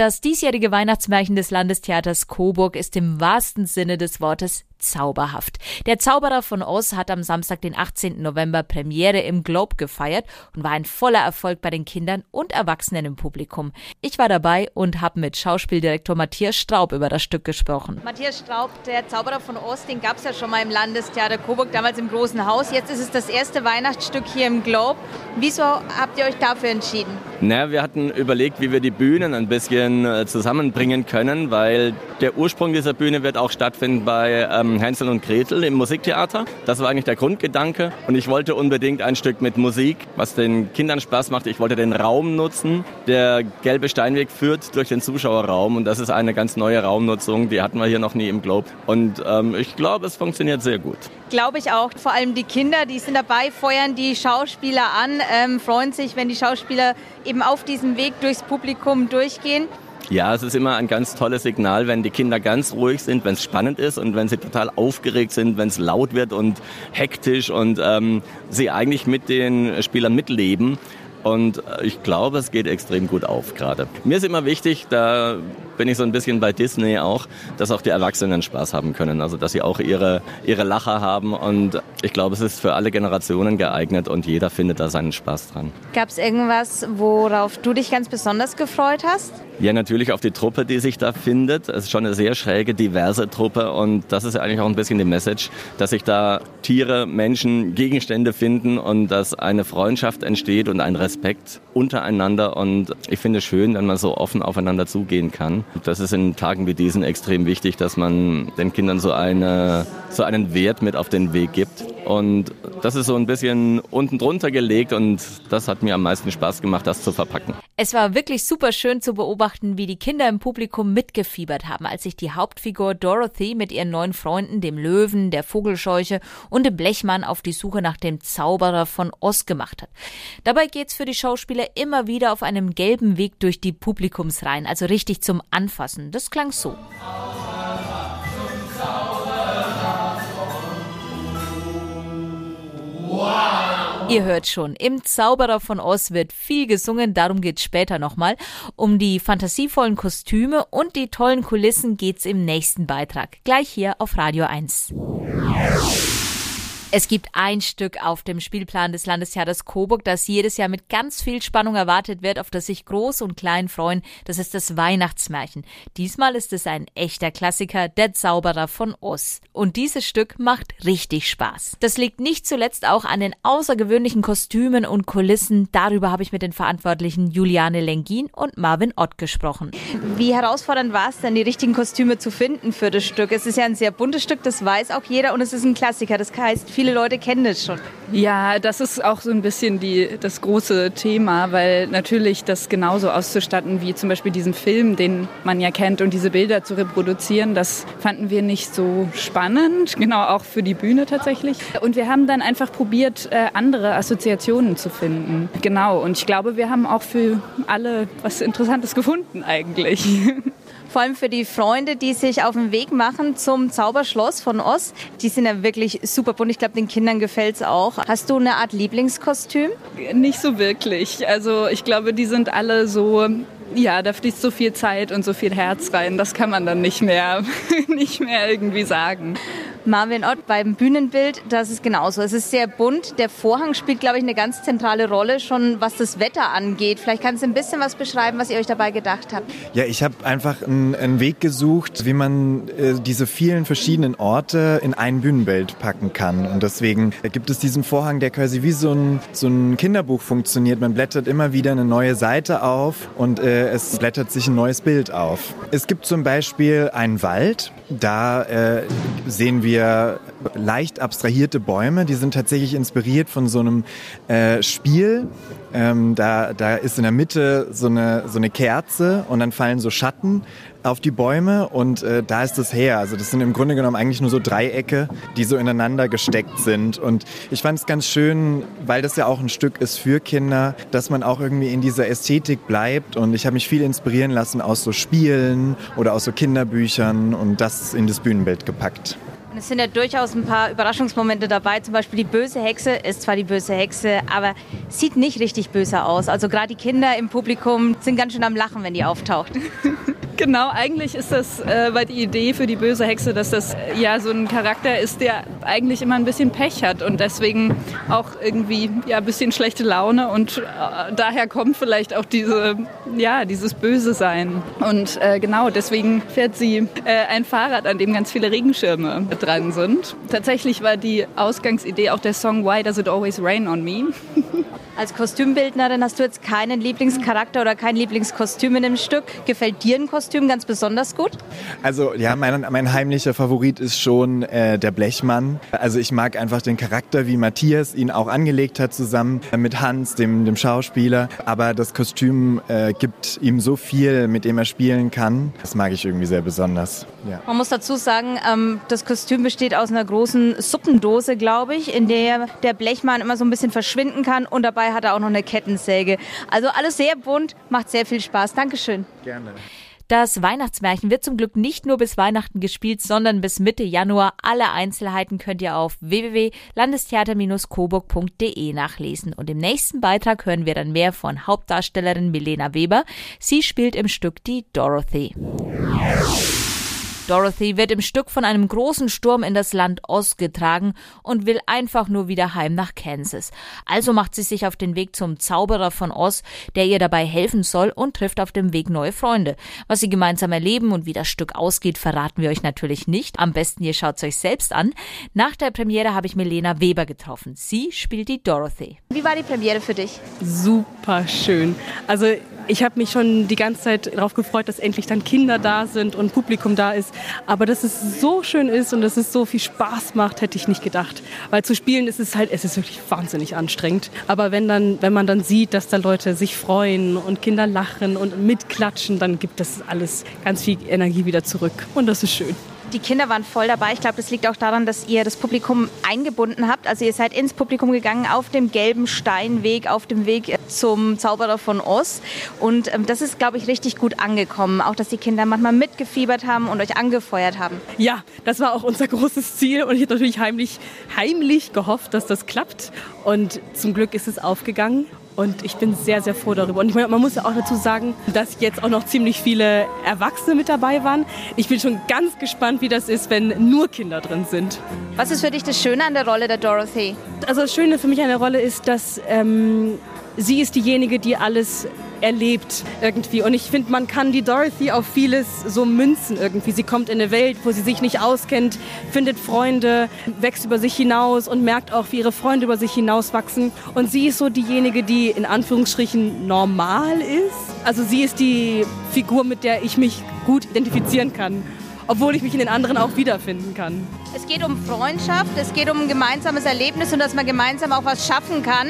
Das diesjährige Weihnachtsmärchen des Landestheaters Coburg ist im wahrsten Sinne des Wortes zauberhaft. Der Zauberer von Oz hat am Samstag, den 18. November, Premiere im Globe gefeiert und war ein voller Erfolg bei den Kindern und Erwachsenen im Publikum. Ich war dabei und habe mit Schauspieldirektor Matthias Straub über das Stück gesprochen. Matthias Straub, der Zauberer von Oz, den gab es ja schon mal im Landestheater Coburg, damals im Großen Haus. Jetzt ist es das erste Weihnachtsstück hier im Globe. Wieso habt ihr euch dafür entschieden? Na, wir hatten überlegt, wie wir die Bühnen ein bisschen äh, zusammenbringen können, weil der Ursprung dieser Bühne wird auch stattfinden bei ähm, Hänsel und Gretel im Musiktheater. Das war eigentlich der Grundgedanke. Und ich wollte unbedingt ein Stück mit Musik, was den Kindern Spaß macht. Ich wollte den Raum nutzen. Der gelbe Steinweg führt durch den Zuschauerraum und das ist eine ganz neue Raumnutzung. Die hatten wir hier noch nie im Globe. Und ähm, ich glaube, es funktioniert sehr gut. Glaube ich auch. Vor allem die Kinder, die sind dabei, feuern die Schauspieler an, ähm, freuen sich, wenn die Schauspieler eben auf diesem Weg durchs Publikum durchgehen. Ja, es ist immer ein ganz tolles Signal, wenn die Kinder ganz ruhig sind, wenn es spannend ist und wenn sie total aufgeregt sind, wenn es laut wird und hektisch und ähm, sie eigentlich mit den Spielern mitleben. Und äh, ich glaube, es geht extrem gut auf gerade. Mir ist immer wichtig, da bin ich so ein bisschen bei Disney auch, dass auch die Erwachsenen Spaß haben können. Also dass sie auch ihre, ihre Lacher haben. Und ich glaube, es ist für alle Generationen geeignet und jeder findet da seinen Spaß dran. Gab es irgendwas, worauf du dich ganz besonders gefreut hast? Ja, natürlich auf die Truppe, die sich da findet. Es ist schon eine sehr schräge, diverse Truppe und das ist eigentlich auch ein bisschen die Message, dass sich da Tiere, Menschen, Gegenstände finden und dass eine Freundschaft entsteht und ein Respekt untereinander und ich finde es schön, wenn man so offen aufeinander zugehen kann. Das ist in Tagen wie diesen extrem wichtig, dass man den Kindern so, eine, so einen Wert mit auf den Weg gibt und das ist so ein bisschen unten drunter gelegt und das hat mir am meisten Spaß gemacht, das zu verpacken. Es war wirklich super schön zu beobachten, wie die Kinder im Publikum mitgefiebert haben, als sich die Hauptfigur Dorothy mit ihren neuen Freunden, dem Löwen, der Vogelscheuche und dem Blechmann auf die Suche nach dem Zauberer von Oz gemacht hat. Dabei geht's für die Schauspieler immer wieder auf einem gelben Weg durch die Publikumsreihen, also richtig zum Anfassen. Das klang so. Ihr hört schon, im Zauberer von Oz wird viel gesungen, darum geht's später nochmal. Um die fantasievollen Kostüme und die tollen Kulissen geht's im nächsten Beitrag. Gleich hier auf Radio 1. Es gibt ein Stück auf dem Spielplan des Landestheaters Coburg, das jedes Jahr mit ganz viel Spannung erwartet wird, auf das sich Groß und Klein freuen. Das ist das Weihnachtsmärchen. Diesmal ist es ein echter Klassiker, der Zauberer von Oz. Und dieses Stück macht richtig Spaß. Das liegt nicht zuletzt auch an den außergewöhnlichen Kostümen und Kulissen. Darüber habe ich mit den Verantwortlichen Juliane Lengin und Marvin Ott gesprochen. Wie herausfordernd war es denn, die richtigen Kostüme zu finden für das Stück? Es ist ja ein sehr buntes Stück, das weiß auch jeder und es ist ein Klassiker. Das heißt, viele Leute kennen das schon. Ja, das ist auch so ein bisschen die, das große Thema, weil natürlich das genauso auszustatten wie zum Beispiel diesen Film, den man ja kennt und diese Bilder zu reproduzieren, das fanden wir nicht so spannend, genau auch für die Bühne tatsächlich. Und wir haben dann einfach probiert, äh, andere Assoziationen zu finden. Genau, und ich glaube, wir haben auch für alle was Interessantes gefunden eigentlich. Vor allem für die Freunde, die sich auf den Weg machen zum Zauberschloss von Oz. Die sind ja wirklich super bunt. Ich glaube, den Kindern gefällt es auch. Hast du eine Art Lieblingskostüm? Nicht so wirklich. Also ich glaube, die sind alle so ja, da fließt so viel Zeit und so viel Herz rein, das kann man dann nicht mehr, nicht mehr irgendwie sagen. Marvin Ott beim Bühnenbild, das ist genauso. Es ist sehr bunt. Der Vorhang spielt, glaube ich, eine ganz zentrale Rolle, schon was das Wetter angeht. Vielleicht kannst du ein bisschen was beschreiben, was ihr euch dabei gedacht habt. Ja, ich habe einfach einen, einen, Weg gesucht, wie man äh, diese vielen verschiedenen Orte in ein Bühnenbild packen kann. Und deswegen gibt es diesen Vorhang, der quasi wie so ein, so ein Kinderbuch funktioniert. Man blättert immer wieder eine neue Seite auf und äh, es blättert sich ein neues Bild auf. Es gibt zum Beispiel einen Wald, da äh, sehen wir leicht abstrahierte Bäume, die sind tatsächlich inspiriert von so einem äh, Spiel. Ähm, da, da ist in der Mitte so eine, so eine Kerze und dann fallen so Schatten auf die Bäume und äh, da ist es her. Also das sind im Grunde genommen eigentlich nur so Dreiecke, die so ineinander gesteckt sind. Und ich fand es ganz schön, weil das ja auch ein Stück ist für Kinder, dass man auch irgendwie in dieser Ästhetik bleibt. Und ich habe mich viel inspirieren lassen aus so Spielen oder aus so Kinderbüchern und das in das Bühnenbild gepackt. Und es sind ja durchaus ein paar Überraschungsmomente dabei. Zum Beispiel die böse Hexe ist zwar die böse Hexe, aber sieht nicht richtig böse aus. Also gerade die Kinder im Publikum sind ganz schön am Lachen, wenn die auftaucht. Genau, eigentlich ist das äh, die Idee für die böse Hexe, dass das äh, ja so ein Charakter ist, der eigentlich immer ein bisschen Pech hat und deswegen auch irgendwie ja ein bisschen schlechte Laune und äh, daher kommt vielleicht auch diese ja dieses Böse sein und äh, genau deswegen fährt sie äh, ein Fahrrad, an dem ganz viele Regenschirme dran sind. Tatsächlich war die Ausgangsidee auch der Song Why Does It Always Rain on Me. Als Kostümbildnerin hast du jetzt keinen Lieblingscharakter oder kein Lieblingskostüm in dem Stück. Gefällt dir ein Kostüm ganz besonders gut? Also ja, mein, mein heimlicher Favorit ist schon äh, der Blechmann. Also ich mag einfach den Charakter, wie Matthias ihn auch angelegt hat, zusammen mit Hans, dem, dem Schauspieler. Aber das Kostüm äh, gibt ihm so viel, mit dem er spielen kann. Das mag ich irgendwie sehr besonders. Ja. Man muss dazu sagen, ähm, das Kostüm besteht aus einer großen Suppendose, glaube ich, in der der Blechmann immer so ein bisschen verschwinden kann und dabei hat er auch noch eine Kettensäge. Also alles sehr bunt, macht sehr viel Spaß. Dankeschön. Gerne. Das Weihnachtsmärchen wird zum Glück nicht nur bis Weihnachten gespielt, sondern bis Mitte Januar. Alle Einzelheiten könnt ihr auf www.landestheater-coburg.de nachlesen. Und im nächsten Beitrag hören wir dann mehr von Hauptdarstellerin Milena Weber. Sie spielt im Stück die Dorothy. Dorothy wird im Stück von einem großen Sturm in das Land Oz getragen und will einfach nur wieder heim nach Kansas. Also macht sie sich auf den Weg zum Zauberer von Oz, der ihr dabei helfen soll und trifft auf dem Weg neue Freunde. Was sie gemeinsam erleben und wie das Stück ausgeht, verraten wir euch natürlich nicht. Am besten ihr schaut es euch selbst an. Nach der Premiere habe ich Milena Weber getroffen. Sie spielt die Dorothy. Wie war die Premiere für dich? Super schön. Also ich habe mich schon die ganze Zeit darauf gefreut, dass endlich dann Kinder da sind und Publikum da ist. Aber dass es so schön ist und dass es so viel Spaß macht, hätte ich nicht gedacht. Weil zu spielen ist es halt, es ist wirklich wahnsinnig anstrengend. Aber wenn dann, wenn man dann sieht, dass da Leute sich freuen und Kinder lachen und mitklatschen, dann gibt das alles ganz viel Energie wieder zurück. Und das ist schön. Die Kinder waren voll dabei. Ich glaube, das liegt auch daran, dass ihr das Publikum eingebunden habt. Also ihr seid ins Publikum gegangen auf dem gelben Steinweg, auf dem Weg zum Zauberer von Oz. Und ähm, das ist, glaube ich, richtig gut angekommen. Auch, dass die Kinder manchmal mitgefiebert haben und euch angefeuert haben. Ja, das war auch unser großes Ziel. Und ich habe natürlich heimlich, heimlich gehofft, dass das klappt. Und zum Glück ist es aufgegangen. Und ich bin sehr, sehr froh darüber. Und ich meine, man muss ja auch dazu sagen, dass jetzt auch noch ziemlich viele Erwachsene mit dabei waren. Ich bin schon ganz gespannt, wie das ist, wenn nur Kinder drin sind. Was ist für dich das Schöne an der Rolle der Dorothy? Also das Schöne für mich an der Rolle ist, dass ähm, sie ist diejenige, die alles erlebt irgendwie. Und ich finde, man kann die Dorothy auf vieles so münzen irgendwie. Sie kommt in eine Welt, wo sie sich nicht auskennt, findet Freunde, wächst über sich hinaus und merkt auch, wie ihre Freunde über sich hinauswachsen. Und sie ist so diejenige, die in Anführungsstrichen normal ist. Also sie ist die Figur, mit der ich mich gut identifizieren kann obwohl ich mich in den anderen auch wiederfinden kann. Es geht um Freundschaft, es geht um ein gemeinsames Erlebnis und dass man gemeinsam auch was schaffen kann.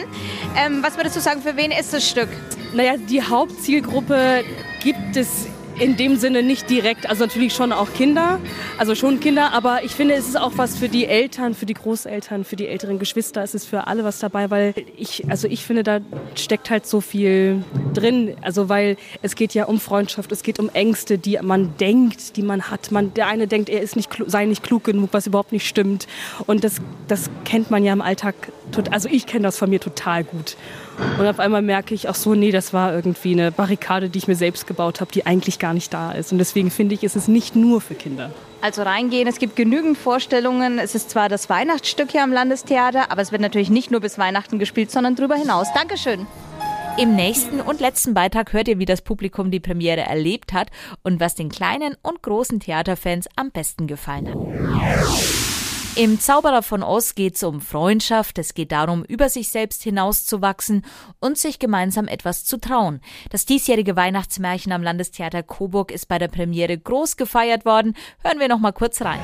Ähm, was würdest du sagen, für wen ist das Stück? Naja, die Hauptzielgruppe gibt es in dem Sinne nicht direkt, also natürlich schon auch Kinder, also schon Kinder, aber ich finde, es ist auch was für die Eltern, für die Großeltern, für die älteren Geschwister, es ist für alle was dabei, weil ich, also ich finde, da steckt halt so viel drin, also weil es geht ja um Freundschaft, es geht um Ängste, die man denkt, die man hat. Man, der eine denkt, er ist nicht, sei nicht klug genug, was überhaupt nicht stimmt und das, das kennt man ja im Alltag, also ich kenne das von mir total gut. Und auf einmal merke ich, ach so, nee, das war irgendwie eine Barrikade, die ich mir selbst gebaut habe, die eigentlich gar nicht da ist. Und deswegen finde ich, ist es nicht nur für Kinder. Also reingehen, es gibt genügend Vorstellungen. Es ist zwar das Weihnachtsstück hier am Landestheater, aber es wird natürlich nicht nur bis Weihnachten gespielt, sondern darüber hinaus. Dankeschön. Im nächsten und letzten Beitrag hört ihr, wie das Publikum die Premiere erlebt hat und was den kleinen und großen Theaterfans am besten gefallen hat. Im Zauberer von Oz geht es um Freundschaft, es geht darum, über sich selbst hinauszuwachsen und sich gemeinsam etwas zu trauen. Das diesjährige Weihnachtsmärchen am Landestheater Coburg ist bei der Premiere groß gefeiert worden. Hören wir noch mal kurz rein.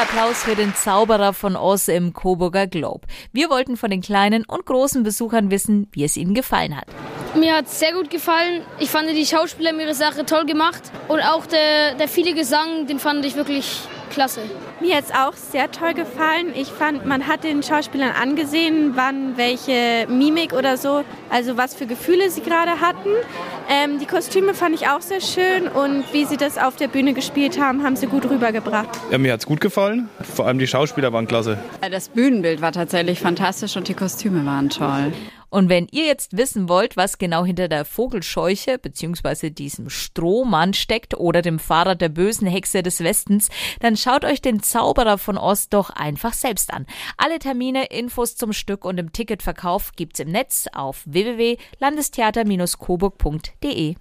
Applaus für den Zauberer von Oz im Coburger Globe. Wir wollten von den kleinen und großen Besuchern wissen, wie es ihnen gefallen hat. Mir hat es sehr gut gefallen. Ich fand die Schauspieler haben ihre Sache toll gemacht. Und auch der, der viele Gesang, den fand ich wirklich klasse. Mir hat es auch sehr toll gefallen. Ich fand, man hat den Schauspielern angesehen, wann welche Mimik oder so, also was für Gefühle sie gerade hatten. Ähm, die Kostüme fand ich auch sehr schön und wie sie das auf der Bühne gespielt haben, haben sie gut rübergebracht. Ja, mir hat es gut gefallen. Vor allem die Schauspieler waren klasse. Das Bühnenbild war tatsächlich fantastisch und die Kostüme waren toll. Und wenn ihr jetzt wissen wollt, was genau hinter der Vogelscheuche bzw. diesem Strohmann steckt oder dem Fahrrad der bösen Hexe des Westens, dann schaut euch den Zauberer von Ost doch einfach selbst an. Alle Termine, Infos zum Stück und im Ticketverkauf gibt's im Netz auf www.landestheater-coburg.de.